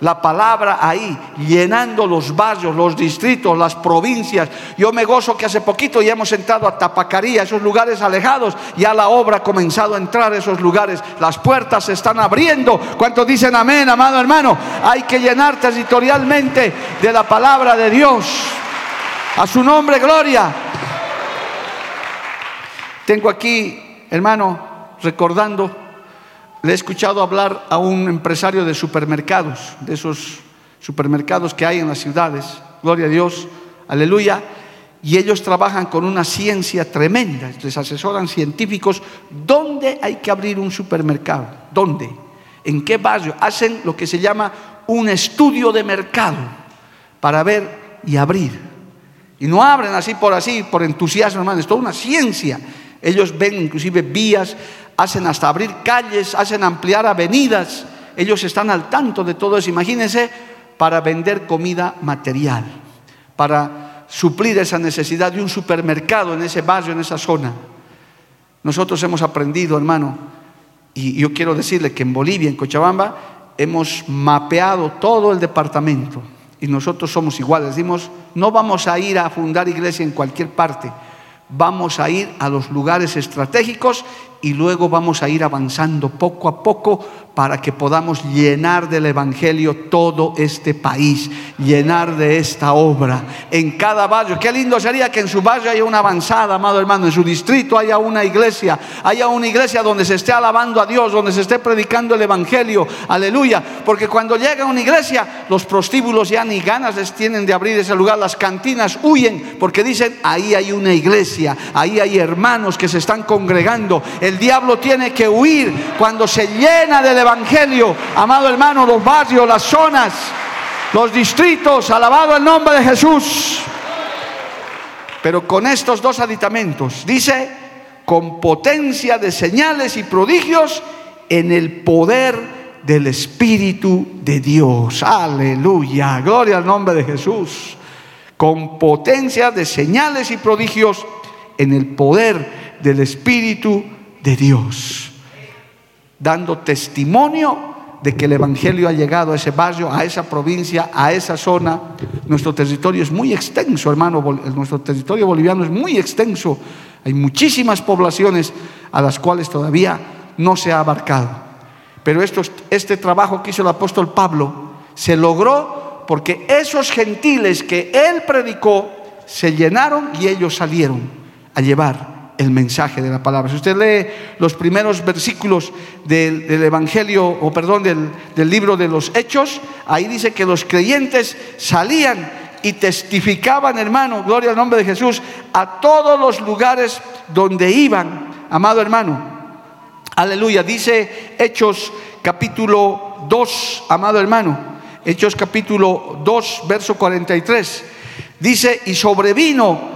La palabra ahí, llenando los barrios, los distritos, las provincias. Yo me gozo que hace poquito ya hemos entrado a Tapacaría, esos lugares alejados. Ya la obra ha comenzado a entrar a esos lugares. Las puertas se están abriendo. ¿Cuántos dicen amén, amado hermano? Hay que llenar territorialmente de la palabra de Dios. A su nombre, gloria. Tengo aquí, hermano, recordando, le he escuchado hablar a un empresario de supermercados, de esos supermercados que hay en las ciudades, gloria a Dios, aleluya, y ellos trabajan con una ciencia tremenda, les asesoran científicos dónde hay que abrir un supermercado, dónde, en qué barrio, hacen lo que se llama un estudio de mercado para ver y abrir. Y no abren así por así, por entusiasmo, hermano, es toda una ciencia. Ellos ven inclusive vías, hacen hasta abrir calles, hacen ampliar avenidas. Ellos están al tanto de todo eso. Imagínense para vender comida material, para suplir esa necesidad de un supermercado en ese barrio, en esa zona. Nosotros hemos aprendido, hermano, y yo quiero decirle que en Bolivia, en Cochabamba, hemos mapeado todo el departamento y nosotros somos iguales. Decimos, no vamos a ir a fundar iglesia en cualquier parte, vamos a ir a los lugares estratégicos y luego vamos a ir avanzando poco a poco para que podamos llenar del Evangelio todo este país, llenar de esta obra. En cada barrio, qué lindo sería que en su barrio haya una avanzada, amado hermano, en su distrito haya una iglesia, haya una iglesia donde se esté alabando a Dios, donde se esté predicando el Evangelio, aleluya. Porque cuando llega una iglesia, los prostíbulos ya ni ganas les tienen de abrir ese lugar, las cantinas huyen porque dicen, ahí hay una iglesia, ahí hay hermanos que se están congregando. Diablo tiene que huir cuando se llena del Evangelio, amado hermano, los barrios, las zonas, los distritos, alabado el nombre de Jesús. Pero con estos dos aditamentos, dice, con potencia de señales y prodigios en el poder del Espíritu de Dios. Aleluya, gloria al nombre de Jesús. Con potencia de señales y prodigios en el poder del Espíritu de Dios dando testimonio de que el Evangelio ha llegado a ese barrio, a esa provincia, a esa zona. Nuestro territorio es muy extenso, hermano, nuestro territorio boliviano es muy extenso. Hay muchísimas poblaciones a las cuales todavía no se ha abarcado. Pero este trabajo que hizo el apóstol Pablo se logró porque esos gentiles que él predicó se llenaron y ellos salieron a llevar el mensaje de la palabra. Si usted lee los primeros versículos del, Evangelio, o perdón, del, del libro de los Hechos, ahí dice que los creyentes salían y testificaban, hermano, gloria al nombre de Jesús, a todos los lugares donde iban, amado hermano. Aleluya, dice Hechos capítulo 2, amado hermano. Hechos capítulo 2, verso 43. Dice, y sobrevino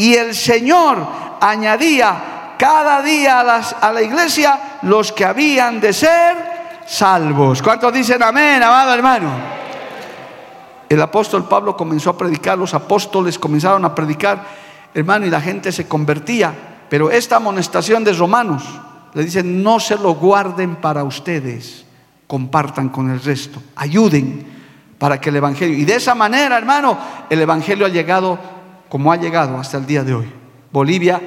y el Señor añadía cada día a, la iglesia los que habían de ser salvos. ¿Cuántos dicen amén, amado hermano? El apóstol Pablo comenzó a predicar, los apóstoles comenzaron a predicar, hermano, y la gente se convertía. Pero esta amonestación de Romanos le dicen, no se lo guarden para ustedes, compartan con el resto, ayuden para que el Evangelio, y de esa manera, hermano, el Evangelio ha llegado como ha llegado hasta el día de hoy. Bolivia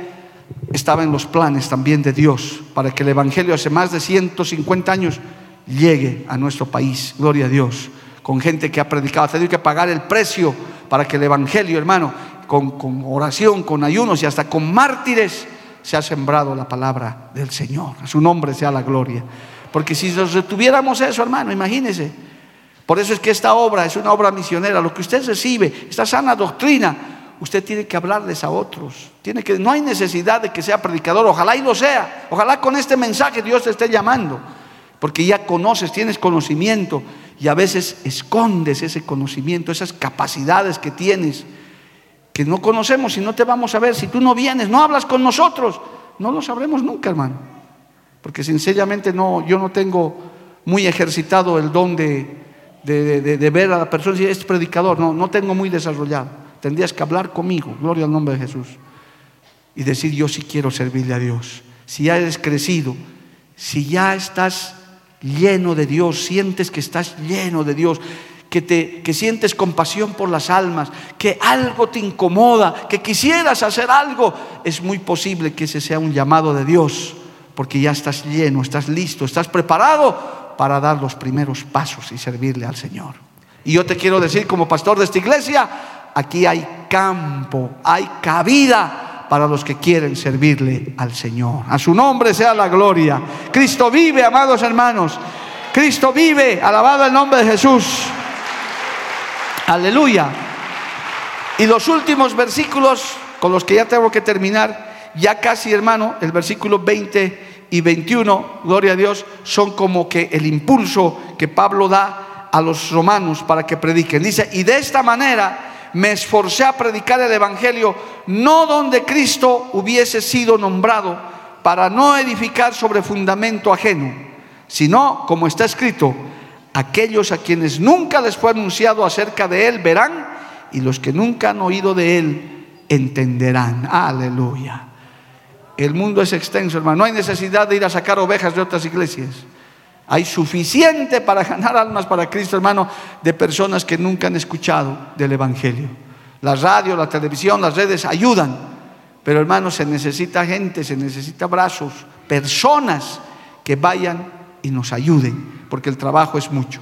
estaba en los planes también de Dios para que el Evangelio hace más de 150 años llegue a nuestro país. Gloria a Dios. Con gente que ha predicado, ha tenido que pagar el precio para que el Evangelio, hermano, con, con oración, con ayunos y hasta con mártires, se ha sembrado la palabra del Señor. A su nombre sea la gloria. Porque si nos retuviéramos eso, hermano, imagínese. Por eso es que esta obra es una obra misionera. Lo que usted recibe, esta sana doctrina, usted tiene que hablarles a otros. Tiene que, no hay necesidad de que sea predicador, ojalá y lo sea. Ojalá con este mensaje Dios te esté llamando, porque ya conoces, tienes conocimiento y a veces escondes ese conocimiento, esas capacidades que tienes, que no conocemos y no te vamos a ver. Si tú no vienes, no hablas con nosotros, no lo sabremos nunca, hermano. Porque sinceramente no, yo no tengo muy ejercitado el don de, de, ver a la persona si es predicador, no, no tengo muy desarrollado tendrías que hablar conmigo, gloria al nombre de Jesús, y decir, yo sí quiero servirle a Dios. Si ya eres crecido, si ya estás lleno de Dios, sientes que estás lleno de Dios, que, te, que sientes compasión por las almas, que algo te incomoda, que quisieras hacer algo, es muy posible que ese sea un llamado de Dios, porque ya estás lleno, estás listo, estás preparado para dar los primeros pasos y servirle al Señor. Y yo te quiero decir como pastor de esta iglesia, aquí hay campo, hay cabida para los que quieren servirle al Señor. A su nombre sea la gloria. Cristo vive, amados hermanos. Cristo vive, alabado el nombre de Jesús. Aleluya. Y los últimos versículos con los que ya tengo que terminar, ya casi hermano, el versículo 20 y 21, gloria a Dios, son como que el impulso que Pablo da a los romanos para que prediquen. Dice, y de esta manera me esforcé a predicar el Evangelio, no donde Cristo hubiese sido nombrado, para no edificar sobre fundamento ajeno, sino, como está escrito, aquellos a quienes nunca les fue anunciado acerca de Él verán, y los que nunca han oído de Él entenderán. Aleluya. El mundo es extenso, hermano. No hay necesidad de ir a sacar ovejas de otras iglesias. Hay suficiente para ganar almas para Cristo, hermano, de personas que nunca han escuchado del Evangelio. La radio, la televisión, las redes ayudan, pero hermano, se necesita gente, se necesita brazos, personas que vayan y nos ayuden, porque el trabajo es mucho.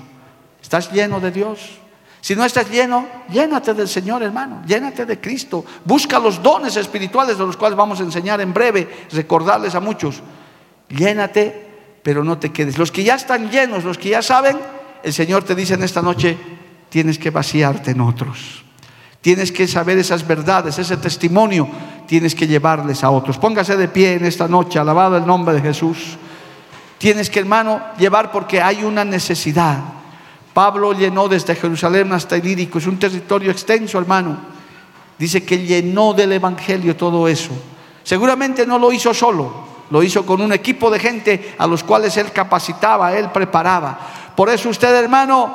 ¿Estás lleno de Dios? Si no estás lleno, llénate del Señor, hermano, llénate de Cristo. Busca los dones espirituales de los cuales vamos a enseñar en breve, recordarles a muchos. Llénate pero no te quedes. Los que ya están llenos, los que ya saben, el Señor te dice en esta noche, tienes que vaciarte en otros. Tienes que saber esas verdades, ese testimonio, tienes que llevarles a otros. Póngase de pie en esta noche, alabado el nombre de Jesús. Tienes que, hermano, llevar porque hay una necesidad. Pablo llenó desde Jerusalén hasta Ilírico, es un territorio extenso, hermano. Dice que llenó del Evangelio todo eso. Seguramente no lo hizo solo, lo hizo con un equipo de gente a los cuales él capacitaba, él preparaba. Por eso usted, hermano,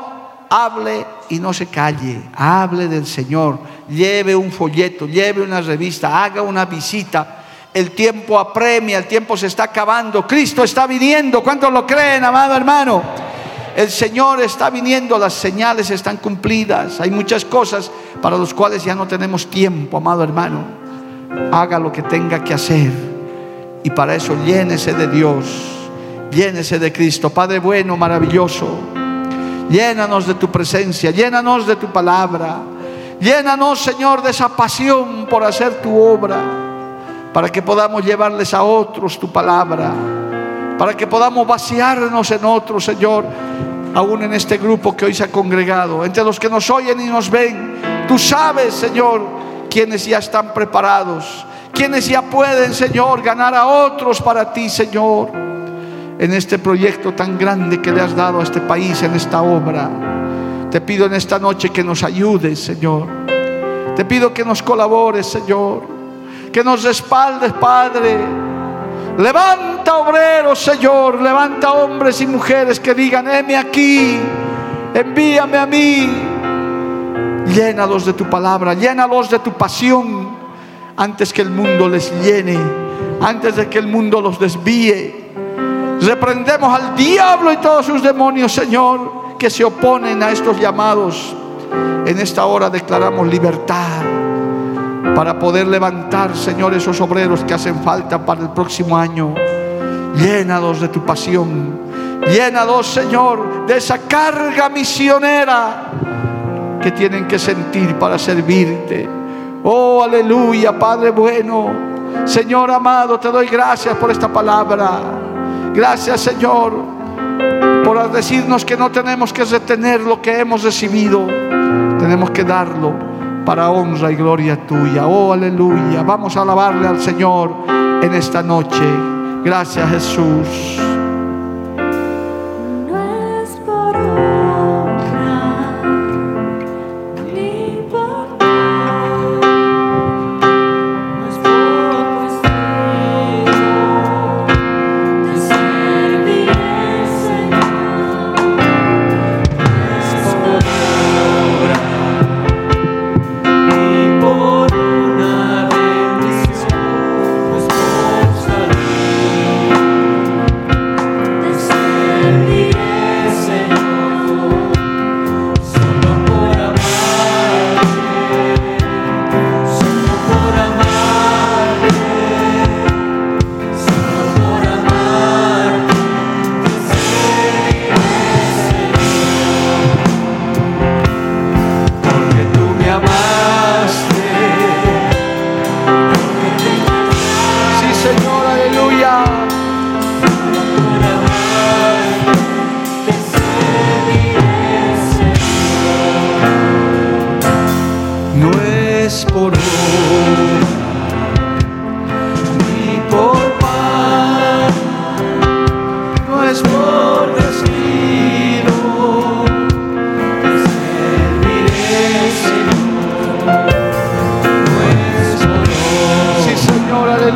hable y no se calle, hable del Señor, lleve un folleto, lleve una revista, haga una visita. El tiempo apremia, el tiempo se está acabando, Cristo está viniendo. ¿Cuántos lo creen, amado hermano? El Señor está viniendo, las señales están cumplidas. Hay muchas cosas para las cuales ya no tenemos tiempo, amado hermano. Haga lo que tenga que hacer y para eso llénese de Dios, llénese de Cristo. Padre bueno, maravilloso, llénanos de tu presencia, llénanos de tu palabra. Llénanos, Señor, de esa pasión por hacer tu obra, para que podamos llevarles a otros tu palabra, para que podamos vaciarnos en otros, Señor, aún en este grupo que hoy se ha congregado, entre los que nos oyen y nos ven. Tú sabes, Señor, quienes ya están preparados quienes ya pueden, Señor, ganar a otros para ti, Señor, en este proyecto tan grande que le has dado a este país, en esta obra. Te pido en esta noche que nos ayudes, Señor. Te pido que nos colabores, Señor. Que nos respaldes, Padre. Levanta obreros, Señor. Levanta hombres y mujeres que digan, heme aquí. Envíame a mí. Llénalos de tu palabra, llénalos de tu pasión antes que el mundo les llene, antes de que el mundo los desvíe. Reprendemos al diablo y todos sus demonios, Señor, que se oponen a estos llamados. En esta hora declaramos libertad para poder levantar, Señor, esos obreros que hacen falta para el próximo año. Llénalos de tu pasión. Llénalos, Señor, de esa carga misionera que tienen que sentir para servirte. Oh, aleluya, Padre bueno. Señor amado, te doy gracias por esta palabra. Gracias, Señor, por decirnos que no tenemos que retener lo que hemos recibido. Tenemos que darlo para honra y gloria tuya. Oh, aleluya. Vamos a alabarle al Señor en esta noche. Gracias, Jesús.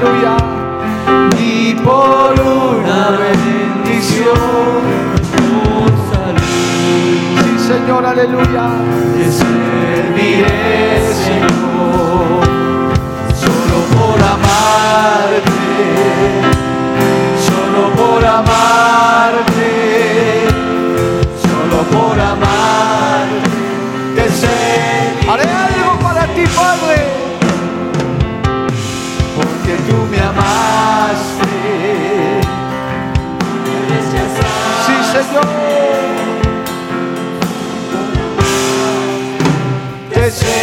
Aleluya. Ni por una bendición, por salud. Sí, Señor, aleluya. Te serviré, Señor, solo por amarte, solo por amarte,